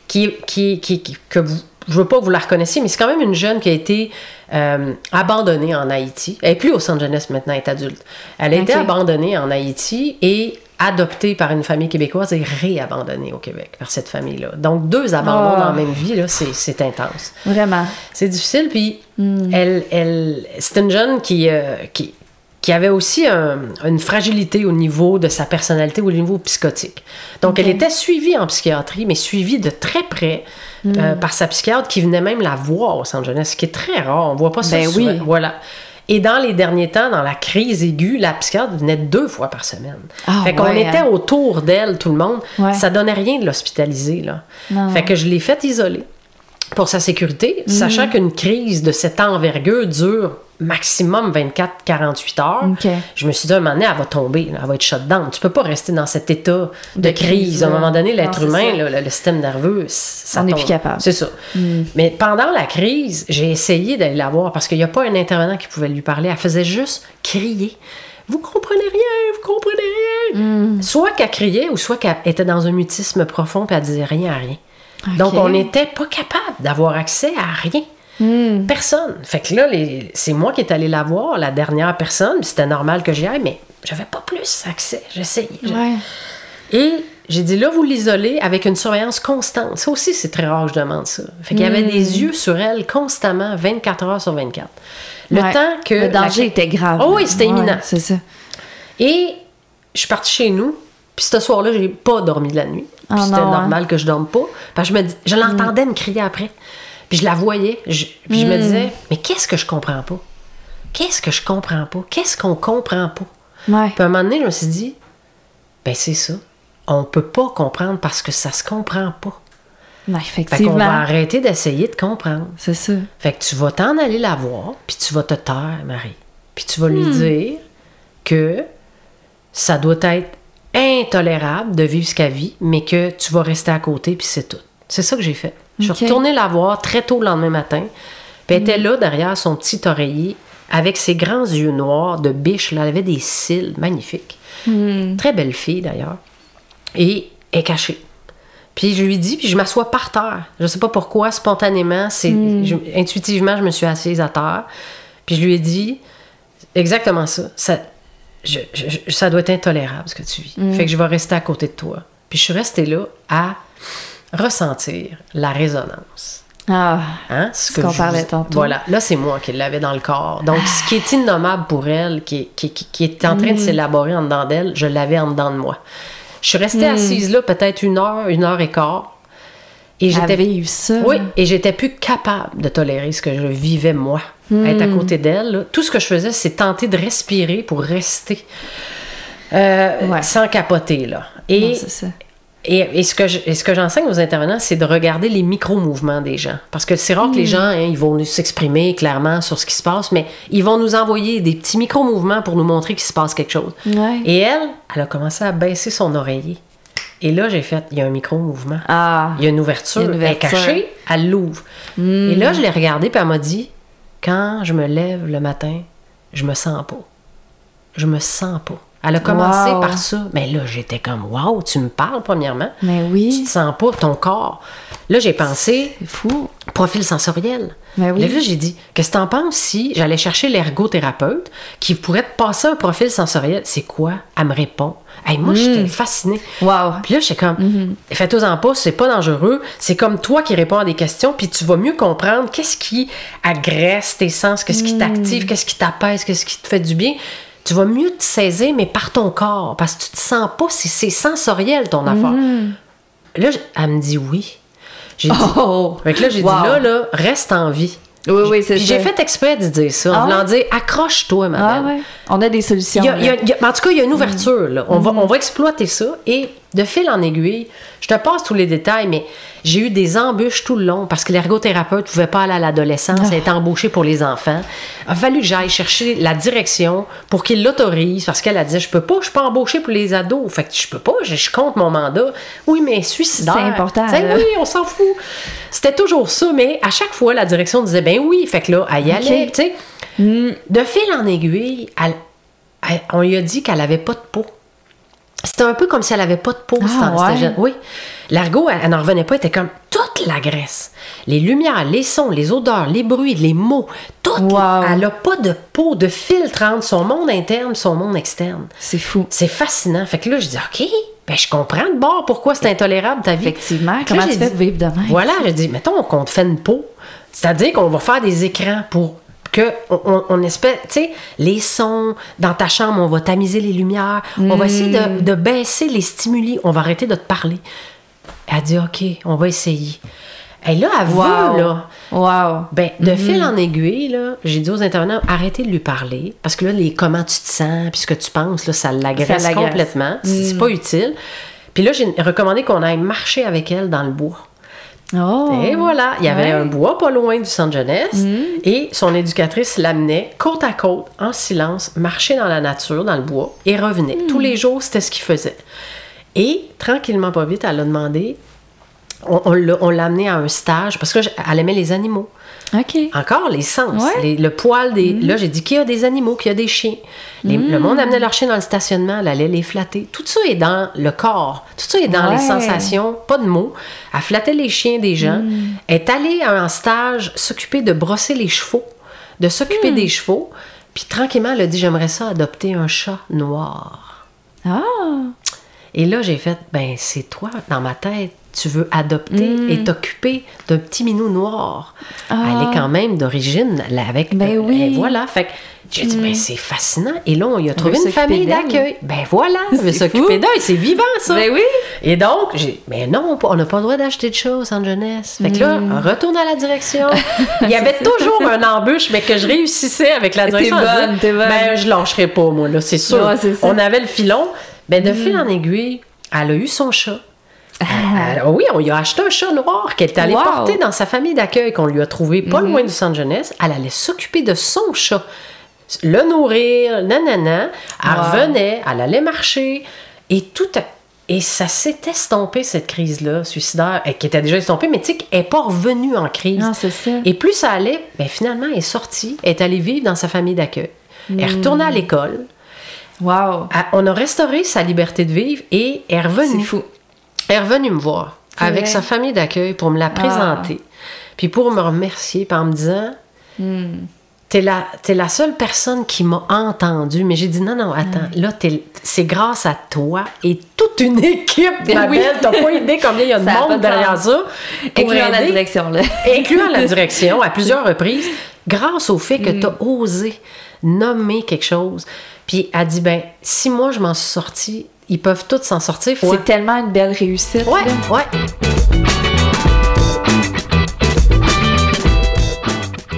qui, qui, qui, qui- que vous, je veux pas que vous la reconnaissiez, mais c'est quand même une jeune qui a été euh, abandonnée en Haïti. Elle est plus au centre jeunesse maintenant, elle est adulte. Elle a été abandonnée en Haïti et adoptée par une famille québécoise et réabandonnée au Québec par cette famille-là. Donc deux abandons Oh. dans la même vie, là, c'est, c'est intense. Vraiment. C'est difficile, puis Hmm. elle, elle, c'est une jeune qui, euh, qui, qui avait aussi un- une fragilité au niveau de sa personnalité, au niveau psychotique. Donc, elle était suivie en psychiatrie, mais suivie de très près Hmm. euh, par sa psychiatre qui venait même la voir au centre jeunesse, ce qui est très rare. On voit pas ça Ben souvent. oui. Voilà. Et dans les derniers temps, dans la crise aiguë, la psychiatre venait deux fois par semaine. Ah fait qu'on ouais, était hein. autour d'elle, tout le monde. Ouais. Ça donnait rien de l'hospitaliser, là. Non. Fait que je l'ai fait isoler pour sa sécurité, sachant qu'une crise de cette envergure dure maximum 24-48 heures. Je me suis dit, à un moment donné, elle va tomber, elle va être shut down. Tu peux pas rester dans cet état de, De crise. crise, À un moment donné, l'être humain, le, le système nerveux, ça On n'est plus capable. C'est ça. Mm. Mais pendant la crise, j'ai essayé d'aller la voir parce qu'il n'y a pas un intervenant qui pouvait lui parler. Elle faisait juste crier. Vous comprenez rien, vous comprenez rien. Mm. Soit qu'elle criait ou soit qu'elle était dans un mutisme profond et elle disait rien à rien. Donc, on n'était pas capable d'avoir accès à rien. Mm. Personne. Fait que là, les- c'est moi qui est allé la voir, la dernière personne. C'était normal que j'y aille, mais j'avais pas plus accès. J'essayais. Ouais. Et j'ai dit, là, vous l'isolez avec une surveillance constante. Ça aussi, c'est très rare que je demande ça. Fait qu'il y avait Hmm. des yeux sur elle constamment, 24 heures sur 24. Le Ouais. temps que... Le danger la- était grave. Oh oui, c'était Ouais, imminent. C'est ça. Et je suis partie chez nous. Puis ce soir-là, j'ai pas dormi de la nuit. Puis Ah c'était non, hein? normal que je dorme pas. Parce que je me dis, je l'entendais me crier après. Puis je la voyais. Je- puis je me Mm. disais, mais qu'est-ce que je comprends pas? Qu'est-ce que je comprends pas? Qu'est-ce qu'on comprend pas? Ouais. Puis à un moment donné, je me suis dit, ben c'est ça. On peut pas comprendre parce que ça se comprend pas. Ouais, Fait qu'on effectivement. va arrêter d'essayer de comprendre. C'est ça. Fait que tu vas t'en aller la voir, puis tu vas te taire, Marie. Puis tu vas lui Hmm. dire que ça doit être intolérable de vivre ce qu'elle vit, mais que tu vas rester à côté, puis c'est tout. C'est ça que j'ai fait. Je suis retournée la voir très tôt le lendemain matin. Puis elle était là, derrière son petit oreiller, avec ses grands yeux noirs de biche. Là, elle avait des cils magnifiques. Hmm. Très belle fille, d'ailleurs. Et elle est cachée. Puis je lui dis, puis je m'assois par terre. Je sais pas pourquoi, spontanément, c'est je- intuitivement, je me suis assise à terre. Puis je lui ai dit exactement ça. Ça, je- je- ça doit être intolérable ce que tu vis. Fait que je vais rester à côté de toi. Puis je suis restée là à ressentir la résonance. Ah. Hein? Ce que qu'on parlait vous- tantôt. Voilà, là, c'est moi qui l'avais dans le corps. Donc, ce qui est innommable pour elle, qui, est- qui, qui- qui est en Mm. train de s'élaborer en dedans d'elle, je l'avais en dedans de moi. Je suis Mm. restée assise là peut-être une heure, une heure et quart. Et j'étais vivre ça. Oui, et j'étais plus capable de tolérer ce que je vivais moi. Être à côté d'elle, là. tout ce que je faisais, c'est tenter de respirer pour rester euh, Ouais. sans capoter. Là. Non, Et, c'est ça. et, et ce que je- et ce que j'enseigne aux intervenants, c'est de regarder les micro-mouvements des gens. Parce que c'est rare que les gens, hein, ils vont nous s'exprimer clairement sur ce qui se passe, mais ils vont nous envoyer des petits micro-mouvements pour nous montrer qu'il se passe quelque chose. Ouais. Et elle, elle a commencé à baisser son oreiller. Et là, j'ai fait, il y a un micro-mouvement. Ah. Il y a une ouverture, elle est. Hmm. cachée, elle l'ouvre. Et là, je l'ai regardée, puis elle m'a dit Quand je me lève le matin, je me sens pas. Je me sens pas. Elle a commencé Wow. par ça. Mais là, j'étais comme Waouh, tu me parles, premièrement. Mais Tu oui. te sens pas, ton corps. Là, j'ai pensé fou. profil sensoriel. Mais oui. Là, j'ai dit Qu'est-ce que t'en penses si j'allais chercher l'ergothérapeute qui pourrait te passer un profil sensoriel? C'est quoi? Elle me répond. Hey, moi, Hmm. j'étais fascinée. Wow. Puis là, j'étais comme, Mhm. faites-en pas, c'est pas dangereux. C'est comme toi qui réponds à des questions, puis tu vas mieux comprendre qu'est-ce qui agresse tes sens, qu'est-ce qui Mhm. t'active, qu'est-ce qui t'apaise, qu'est-ce qui te fait du bien. Tu vas mieux te saisir, mais par ton corps, parce que tu te sens pas, c'est, c'est sensoriel ton affaire. Mhm. Là, elle me dit oui. J'ai dit, Oh. Fait que là, j'ai Wow. dit là, là, reste en vie. Oui, oui, c'est j'ai fait exprès de dire ça, Ah en voulant ouais? dire accroche-toi, ma Ah ouais. On a des solutions. Il y a- il y a- là. il y a- en tout cas, il y a une ouverture. Là. On, va, Mhm. on va exploiter ça. Et de fil en aiguille, je te passe tous les détails, mais j'ai eu des embûches tout le long parce que l'ergothérapeute ne pouvait pas aller à l'adolescence, Ah. elle était embauchée pour les enfants. Il a fallu que j'aille chercher la direction pour qu'il l'autorise parce qu'elle a dit Je peux pas, je suis pas embauchée pour les ados. Fait que je peux pas, je, je compte mon mandat. Oui, mais suicidaire. C'est important. Oui, on s'en fout. C'était toujours ça, mais à chaque fois, la direction disait Ben oui. Fait que là, elle y allait. sais. De fil en aiguille, elle- elle- on lui a dit qu'elle avait pas de peau. C'était un peu comme si elle avait pas de peau. Ah, ouais? jeune. Oui. L'argot, elle, elle n'en revenait pas. Elle était comme toute la graisse. Les lumières, les sons, les odeurs, les bruits, les mots. Tout. Wow. Elle n'a pas de peau, de filtre entre son monde interne son monde externe. C'est fou. C'est fascinant. Fait que là, je dis, OK, ben, je comprends de bord pourquoi c'est intolérable ta vie. Effectivement. Comment là, tu fais dit- vivre de même? Voilà, j'ai dit, mettons qu'on te fait une peau. C'est-à-dire qu'on va faire des écrans pour que on, espère, tu sais, les sons dans ta chambre, on va tamiser les lumières, on va essayer de, de baisser les stimuli, on va arrêter de te parler. Elle a dit, OK, on va essayer. Et là, elle Wow. veut, là. Wow. Ben, de fil en aiguille, là, j'ai dit aux intervenants, arrêtez de lui parler, parce que là, les comment tu te sens, puis ce que tu penses, là, ça l'agresse complètement. C'est c'est pas utile. Puis là, j'ai recommandé qu'on aille marcher avec elle dans le bois. Oh. Et voilà, il y avait Ouais. un bois pas loin du centre jeunesse et son éducatrice l'amenait côte à côte, en silence, marcher dans la nature, dans le bois et revenait. Tous les jours, c'était ce qu'il faisait. Et tranquillement, pas vite, elle a demandé, on, on l'a on l'a amené à un stage parce qu'elle aimait les animaux. OK. Encore les sens, Ouais. les- le poil des. Là, j'ai dit qu'il y a des animaux, qu'il y a des chiens? Les- Le monde amenait leurs chiens dans le stationnement, elle allait les flatter. Tout ça est dans le corps. Tout ça est dans les sensations, pas de mots. Elle flattait les chiens des gens. Elle est allée à un stage s'occuper de brosser les chevaux, de s'occuper des chevaux. Puis tranquillement, elle a dit J'aimerais ça adopter un chat noir. Ah. Et là, j'ai fait, ben, c'est toi, dans ma tête, tu veux adopter Mm. et t'occuper d'un petit minou noir. Ah. Elle est quand même d'origine, avec. Ben euh, oui. Mm. et voilà. Fait que j'ai dit, ben, c'est fascinant. Et là, on y a trouvé une famille d'accueil. Ben voilà, elle veut s'occuper d'elle. C'est vivant, ça. Ben oui. Et donc, j'ai, mais non, on n'a pas le droit d'acheter de choses en jeunesse. Fait que là, Mm. retourne à la direction. Il y avait toujours un embûche, mais que je réussissais avec la T'es direction. à bonne, t'es bonne. Ben, je lâcherai pas, moi, là, c'est sûr. On avait le filon. Ben, de fil en aiguille, elle a eu son chat. Elle- oui, on lui a acheté un chat noir qu'elle est allée Wow. porter dans sa famille d'accueil qu'on lui a trouvé pas loin du centre jeunesse. Elle allait s'occuper de son chat, le nourrir, nanana. Elle Wow. revenait, elle allait marcher et tout. a- Et ça s'est estompé, cette crise-là, suicidaire, qui était déjà estompée, mais tu sais, qu'elle n'est pas revenue en crise. Non, c'est ça. Et plus ça allait, ben finalement, elle est sortie, elle est allée vivre dans sa famille d'accueil. Elle est retournée Hmm. à l'école. Wow. Elle- On a restauré sa liberté de vivre et elle est C'est revenue. fou. Elle est revenue me voir avec vrai. sa famille d'accueil pour me la présenter. Puis pour me remercier, en me disant Hmm. T'es la, t'es la seule personne qui m'a entendu. Mais j'ai dit non, non, attends, là, t'es- c'est grâce à toi et toute une équipe, ma Oui. belle. T'as pas idée combien il y a de monde de derrière ça. Incluant la direction, là. incluant la direction à plusieurs reprises, grâce au fait que Mm. tu as osé nommer quelque chose. Puis elle dit ben si moi je m'en suis sortie, ils peuvent tous s'en sortir. C'est tellement une belle réussite. Ouais, ouais.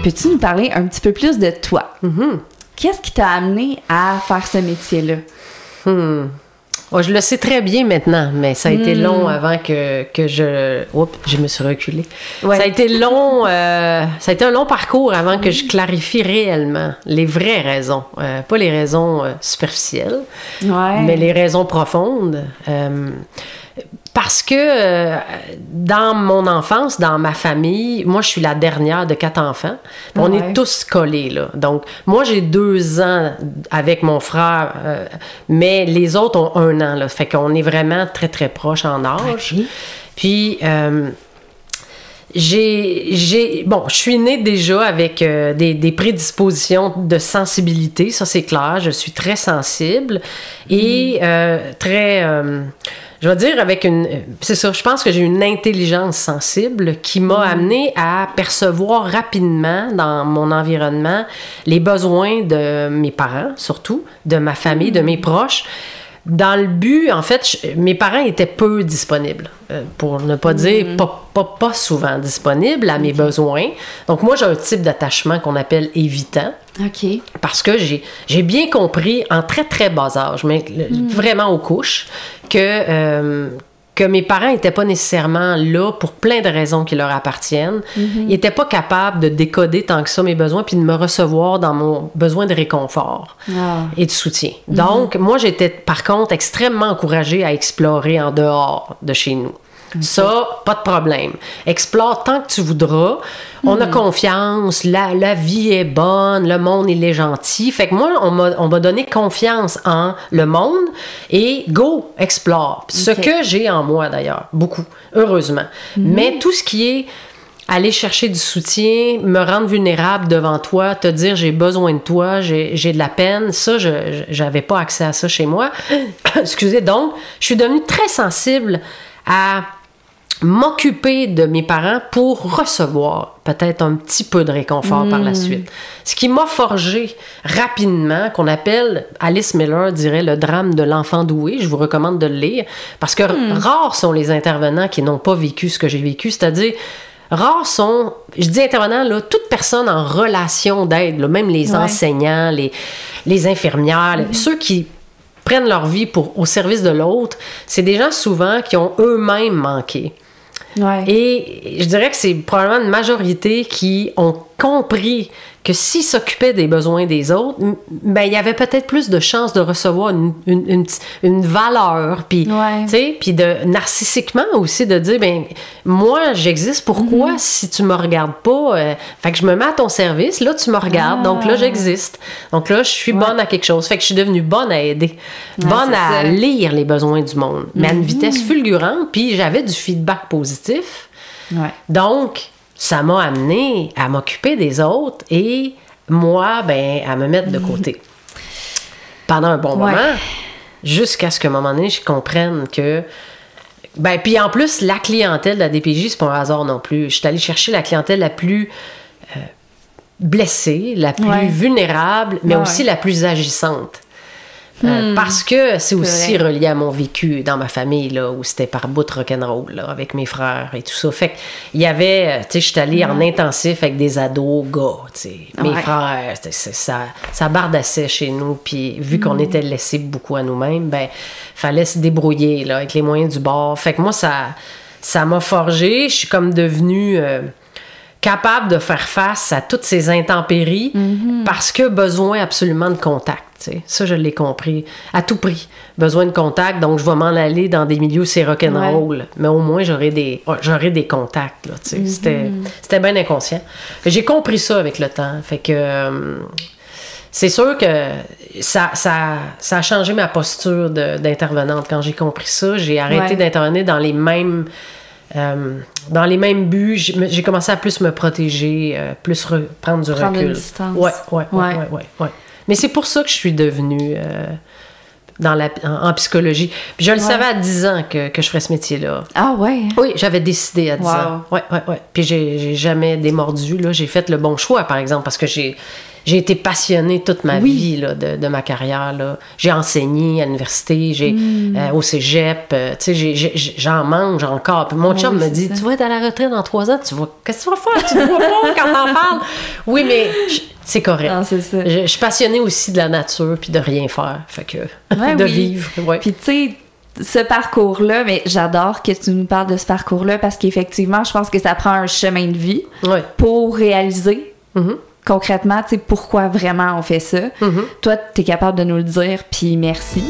Peux-tu nous parler un petit peu plus de toi? Mm-hmm. Qu'est-ce qui t'a amené à faire ce métier-là? Hmm. Oh, je le sais très bien maintenant, mais ça a été Hmm. long avant que, que je. Oups, je me suis reculée. Ouais. Ça a été long. euh, ça a été un long parcours avant que je clarifie réellement les vraies raisons, Euh, pas les raisons euh, superficielles, Ouais. mais les raisons profondes. Parce que euh, dans mon enfance, dans ma famille, moi je suis la dernière de quatre enfants. On Ouais. est tous collés là. Donc moi j'ai deux ans avec mon frère, euh, mais les autres ont un an là. Fait qu'on est vraiment très très proches en âge. Puis euh, j'ai, j'ai, bon, je suis née déjà avec euh, des, des prédispositions de sensibilité, ça c'est clair. Je suis très sensible et euh, très, euh, je vais dire avec une, c'est ça. Je pense que j'ai une intelligence sensible qui m'a amené à percevoir rapidement dans mon environnement les besoins de mes parents, surtout de ma famille, de mes proches dans le but, en fait, je- mes parents étaient peu disponibles, euh, pour ne pas dire pas, pas, pas souvent disponibles à mes besoins. Donc moi, j'ai un type d'attachement qu'on appelle évitant, OK. parce que j'ai bien compris en très très bas âge, mais le- vraiment aux couches, que, euh, que mes parents n'étaient pas nécessairement là pour plein de raisons qui leur appartiennent. Ils n'étaient pas capables de décoder tant que ça mes besoins puis de me recevoir dans mon besoin de réconfort Ah. et de soutien. Donc, moi, j'étais par contre extrêmement encouragée à explorer en dehors de chez nous. Ça, pas de problème. Explore tant que tu voudras. On a confiance, la, la vie est bonne, le monde, il est gentil. Fait que moi, on m'a on m'a donné confiance en le monde et go, explore. Ce que j'ai en moi d'ailleurs, beaucoup, heureusement. Mais tout ce qui est aller chercher du soutien, me rendre vulnérable devant toi, te dire j'ai besoin de toi, j'ai de la peine, ça, je j'avais pas accès à ça chez moi. Excusez, donc, je suis devenue très sensible à m'occuper de mes parents pour recevoir peut-être un petit peu de réconfort par la suite. Ce qui m'a forgé rapidement, qu'on appelle, Alice Miller dirait, le drame de l'enfant doué. Je vous recommande de le lire, parce que rares sont les intervenants qui n'ont pas vécu ce que j'ai vécu, c'est-à-dire Rares sont, je dis intervenants, là, toute personne en relation d'aide, même les Ouais. enseignants, les, les infirmières, ceux qui prennent leur vie pour, au service de l'autre, c'est des gens souvent qui ont eux-mêmes manqué. Et je dirais que c'est probablement une majorité qui ont compris que s'ils s'occupaient des besoins des autres, ben, il y avait peut-être plus de chances de recevoir une, une, une, valeur. Puis, Ouais. puis de narcissiquement aussi, de dire, ben moi, j'existe, pourquoi Mhm. si tu me regardes pas? euh, fait que je me mets à ton service, là, tu me regardes, donc là, Ah. j'existe. Donc là, je suis bonne à quelque chose. Fait que je suis devenue bonne à aider, Ouais, bonne à ça. Mhm. lire les besoins du monde, mais à une vitesse fulgurante, puis j'avais du feedback positif. Donc, ça m'a amené à m'occuper des autres et moi, ben, à me mettre de côté. Pendant un bon Ouais. moment, jusqu'à ce qu'à un moment donné, je comprenne que. Ben, puis en plus, la clientèle de la DPJ, c'est pas un hasard non plus. Je suis allée chercher la clientèle la plus euh, blessée, la plus Ouais. vulnérable, mais Ouais, aussi la plus agissante. Euh, parce que c'est aussi vrai. relié à mon vécu dans ma famille, là, où c'était par bout de rock'n'roll, là, avec mes frères et tout ça. Fait il y avait, euh, tu sais, je suis allée en intensif avec des ados gars, tu sais. Mes Ouais. frères, ça, ça bardassait chez nous. Puis vu qu'on était laissés beaucoup à nous-mêmes, ben, fallait se débrouiller, là, avec les moyens du bord. Fait que moi, ça ça m'a forgé. Je suis comme devenue... euh, capable de faire face à toutes ces intempéries parce que besoin absolument de contact. Ça, je l'ai compris. À tout prix. Besoin de contact, donc je vais m'en aller dans des milieux, c'est rock'n'roll. Mais au moins, j'aurai des, oh, j'aurai des contacts. Là, sais. C'était, c'était bien inconscient. J'ai compris ça avec le temps. Fait que... euh, c'est sûr que ça, ça, ça a changé ma posture d'intervenante. Quand j'ai compris ça, j'ai arrêté Ouais. d'intervenir dans les mêmes euh, dans les mêmes buts. J'ai me- j'ai commencé à plus me protéger, euh, plus re- prendre du Prendre recul. distance. Ouais, ouais, ouais, Ouais. ouais. Mais c'est pour ça que je suis devenue euh, dans la, en, en psychologie. Puis je le Ouais. savais à 10 ans que, que je ferais ce métier-là. Ah ouais? Oui, j'avais décidé à 10 Wow. ans. Ouais, ouais, ouais. Puis j'ai j'ai jamais démordu, là. J'ai fait le bon choix, par exemple, parce que j'ai j'ai été passionnée toute ma Oui. vie là, de, de ma carrière. là. J'ai enseigné à l'université, j'ai Hmm. euh, au cégep, euh, tu sais, j'en mange encore. Puis mon chum me dit, ça. tu vas être à la retraite dans trois ans, tu vas, qu'est-ce que tu vas faire? Tu te vois pas quand t'en parles? Oui, mais c'est correct. Non, c'est ça. Je, je suis passionnée aussi de la nature puis de rien faire. Fait que, Ouais, de oui. vivre. Ouais. Puis tu sais, ce parcours-là, mais j'adore que tu nous parles de ce parcours-là parce qu'effectivement, je pense que ça prend un chemin de vie pour réaliser Mhm. Concrètement, tu sais, pourquoi vraiment on fait ça. Mhm. Toi, tu es capable de nous le dire, puis merci.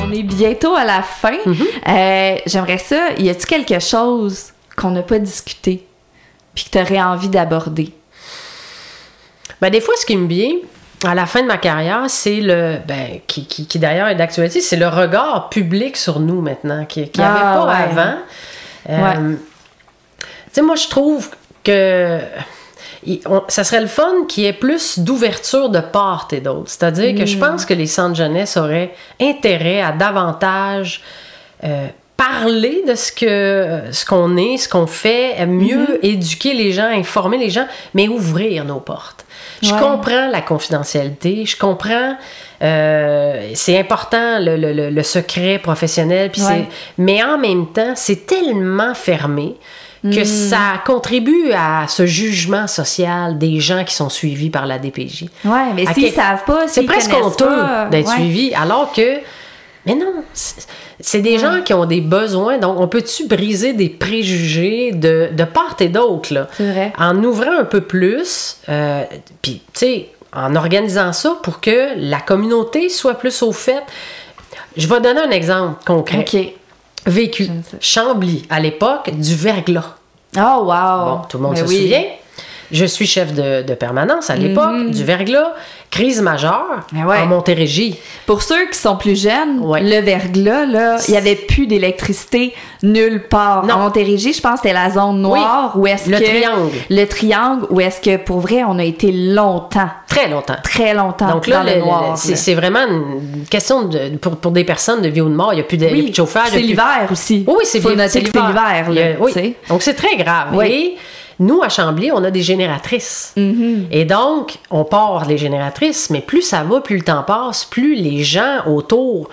On est bientôt à la fin. Euh, J'aimerais ça. Y a-t-il quelque chose qu'on n'a pas discuté, puis que tu aurais envie d'aborder? Ben, des fois, ce qui me vient à la fin de ma carrière, c'est le. Ben, qui, qui, qui d'ailleurs est d'actualité, c'est le regard public sur nous maintenant, qui n'y avait Ah, pas ouais. avant. Euh, Ouais. Tu sais, moi, je trouve que. ça serait le fun qu'il y ait plus d'ouverture de part et d'autre. C'est-à-dire que je Mm. pense que les centres jeunesse auraient intérêt à davantage euh, parler de ce que ce qu'on est, ce qu'on fait, mieux Mm-hmm. éduquer les gens, informer les gens, mais ouvrir nos portes. Je Ouais. comprends la confidentialité, je comprends. Euh, c'est important le, le- le- secret professionnel, puis Ouais. c'est- mais en même temps, c'est tellement fermé que Mm. ça contribue à ce jugement social des gens qui sont suivis par la DPJ. Ouais, mais s'ils quel- savent pas, C'est presque honteux d'être ouais. suivi, alors que. Mais non, c'est des gens qui ont des besoins, donc on peut-tu briser des préjugés de, de part et d'autre, là? C'est vrai. En ouvrant un peu plus, euh, puis, tu sais, en organisant ça pour que la communauté soit plus au fait. Je vais donner un exemple concret. OK. Vécu. Chambly, à l'époque, du verglas. Oh, wow. Bon, tout le monde Ben se oui. souvient. Je suis chef de, de permanence à l'époque, du verglas. Crise majeure Ben ouais. en Montérégie. Pour ceux qui sont plus jeunes, Ouais. le verglas, là, il n'y avait plus d'électricité nulle part. Non. En Montérégie, je pense que c'était la zone noire où est-ce Le que... triangle. Le triangle, où est-ce que, pour vrai, on a été longtemps, Très longtemps. très longtemps Donc là, dans le, noir. c'est vraiment une question de, pour, pour des personnes de vie ou de mort. Il n'y a plus de, Oui, plus de chauffage. c'est plus- l'hiver aussi. Oui, oui, c'est l'hiver, oui. sais. Donc c'est très grave. Oui. Et nous, à Chambly, on a des génératrices. Mm-hmm. Et donc, on part les génératrices, mais plus ça va, plus le temps passe, plus les gens autour,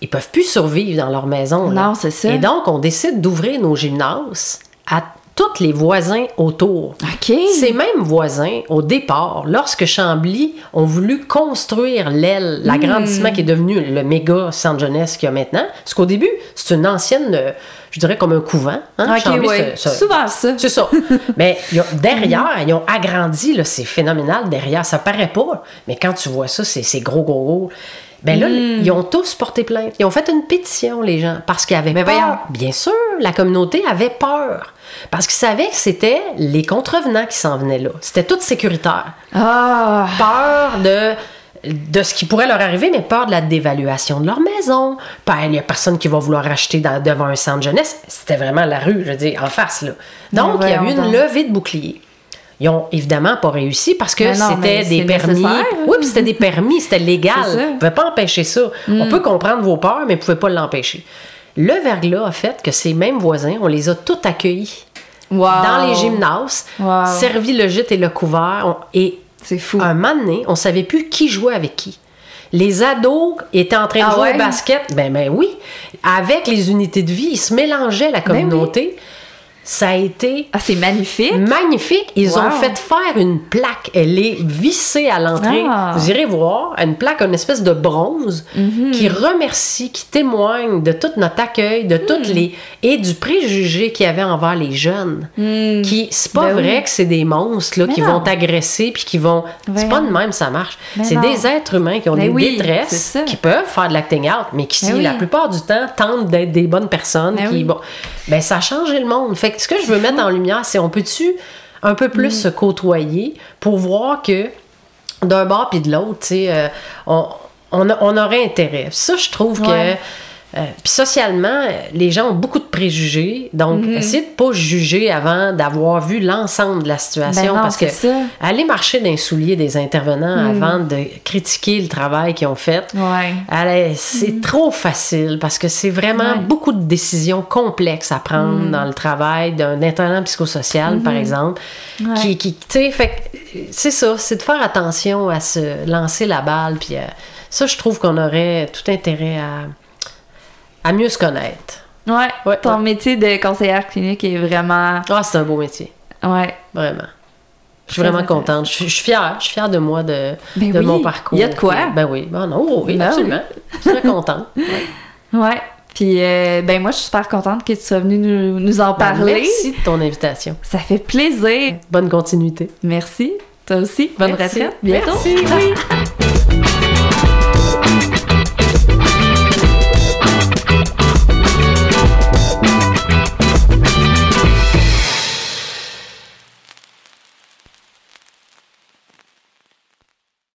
ils peuvent plus survivre dans leur maison. Non, c'est ça. Et donc, on décide d'ouvrir nos gymnases à tous les voisins autour. OK. Ces mêmes voisins, au départ, lorsque Chambly ont voulu construire l'aile, Hmm. l'agrandissement qui est devenu le méga centre jeunesse qu'il y a maintenant, parce qu'au début, c'est une ancienne, euh, je dirais comme un couvent. hein, OK, Chambly, ouais. c'est- c'est- Souvent ça. c'est ça. Mais derrière, ils ont agrandi, c'est phénoménal derrière. Ça paraît pas, mais quand tu vois ça, c'est c'est gros, gros, gros. Ben là, Hmm. ils ont tous porté plainte. Ils ont fait une pétition, les gens, parce qu'ils avaient Mais peur. voyons. Bien sûr, la communauté avait peur. Parce qu'ils savaient que c'était les contrevenants qui s'en venaient là. C'était tout sécuritaire. Ah. Peur de de ce qui pourrait leur arriver, mais peur de la dévaluation de leur maison. Peur, il n'y a personne qui va vouloir acheter dans- devant un centre jeunesse. C'était vraiment la rue, je veux dire, en face. Là. Donc, il y a eu une levée de boucliers. Ils ont évidemment pas réussi parce que mais c'était des permis. Oui, puis c'était des permis, c'était légal. On ne pouvait pas empêcher ça. On peut comprendre vos peurs, mais on ne pouvait pas l'empêcher. Le verglas a fait que ces mêmes voisins, on les a tous accueillis Wow. dans les gymnases, Wow. servi le gîte et le couvert. on- et C'est fou. un moment donné, on savait plus qui jouait avec qui. Les ados étaient en train de Ah jouer ouais? au basket. Ben, ben oui. Avec les unités de vie, ils se mélangeaient la Ben oui. Ça a été Ah, c'est magnifique. magnifique. Ils Wow. ont fait faire une plaque. Elle est vissée à l'entrée. Ah. Vous irez voir. Une plaque, une espèce de bronze Mhm. qui remercie, qui témoigne de tout notre accueil, de toutes Hmm. les. et du préjugé qu'il y avait envers les jeunes. Qui, c'est pas Ben vrai oui. que c'est des monstres là, Mais qui non. vont t'agresser puis qui vont. C'est Voyons. pas de même, ça marche. Mais C'est des êtres humains qui ont Ben des oui, détresses, qui peuvent faire de l'acting out, mais qui, Ben oui. la plupart du temps, tentent d'être des bonnes personnes. Ben qui, oui. bon, ben, ça a changé le monde. Fait que ce que je veux mettre en lumière, c'est on peut-tu un peu plus Mm. se côtoyer pour voir que d'un bord puis de l'autre, tu sais, euh, on, on, a- on aurait intérêt. Ça, je trouve Ouais. que Euh, puis socialement, euh, les gens ont beaucoup de préjugés. Donc, Mhm. essayez de pas juger avant d'avoir vu l'ensemble de la situation. Ben non, parce que ça. aller marcher dans les souliers des intervenants Mhm. avant de critiquer le travail qu'ils ont fait, Ouais. c'est trop facile parce que c'est vraiment Mhm. Ouais. beaucoup de décisions complexes à prendre Mhm. dans le travail d'un intervenant psychosocial, par exemple. Ouais. Qui, qui tu sais, c'est ça, c'est de faire attention à se lancer la balle. Puis euh, ça, je trouve qu'on aurait tout intérêt à, à mieux se connaître. Ouais. Ouais, Ton ouais. métier de conseillère clinique est vraiment. Ah, c'est un beau métier, Ouais. vraiment. Je suis vraiment contente. Je suis, je suis fière. Je suis fière de moi, de, Ben de oui, mon parcours. il y a de quoi. Ben oui. Ben non, oh oui, Ben absolument. Je suis très contente. Ouais. Ouais. Puis, euh, ben moi, je suis super contente que tu sois venue nous, nous en Ben, parler. Merci de ton invitation. Ça fait plaisir. Bonne continuité. Merci. Toi aussi. Bonne Merci. retraite. Bientôt. Merci, oui.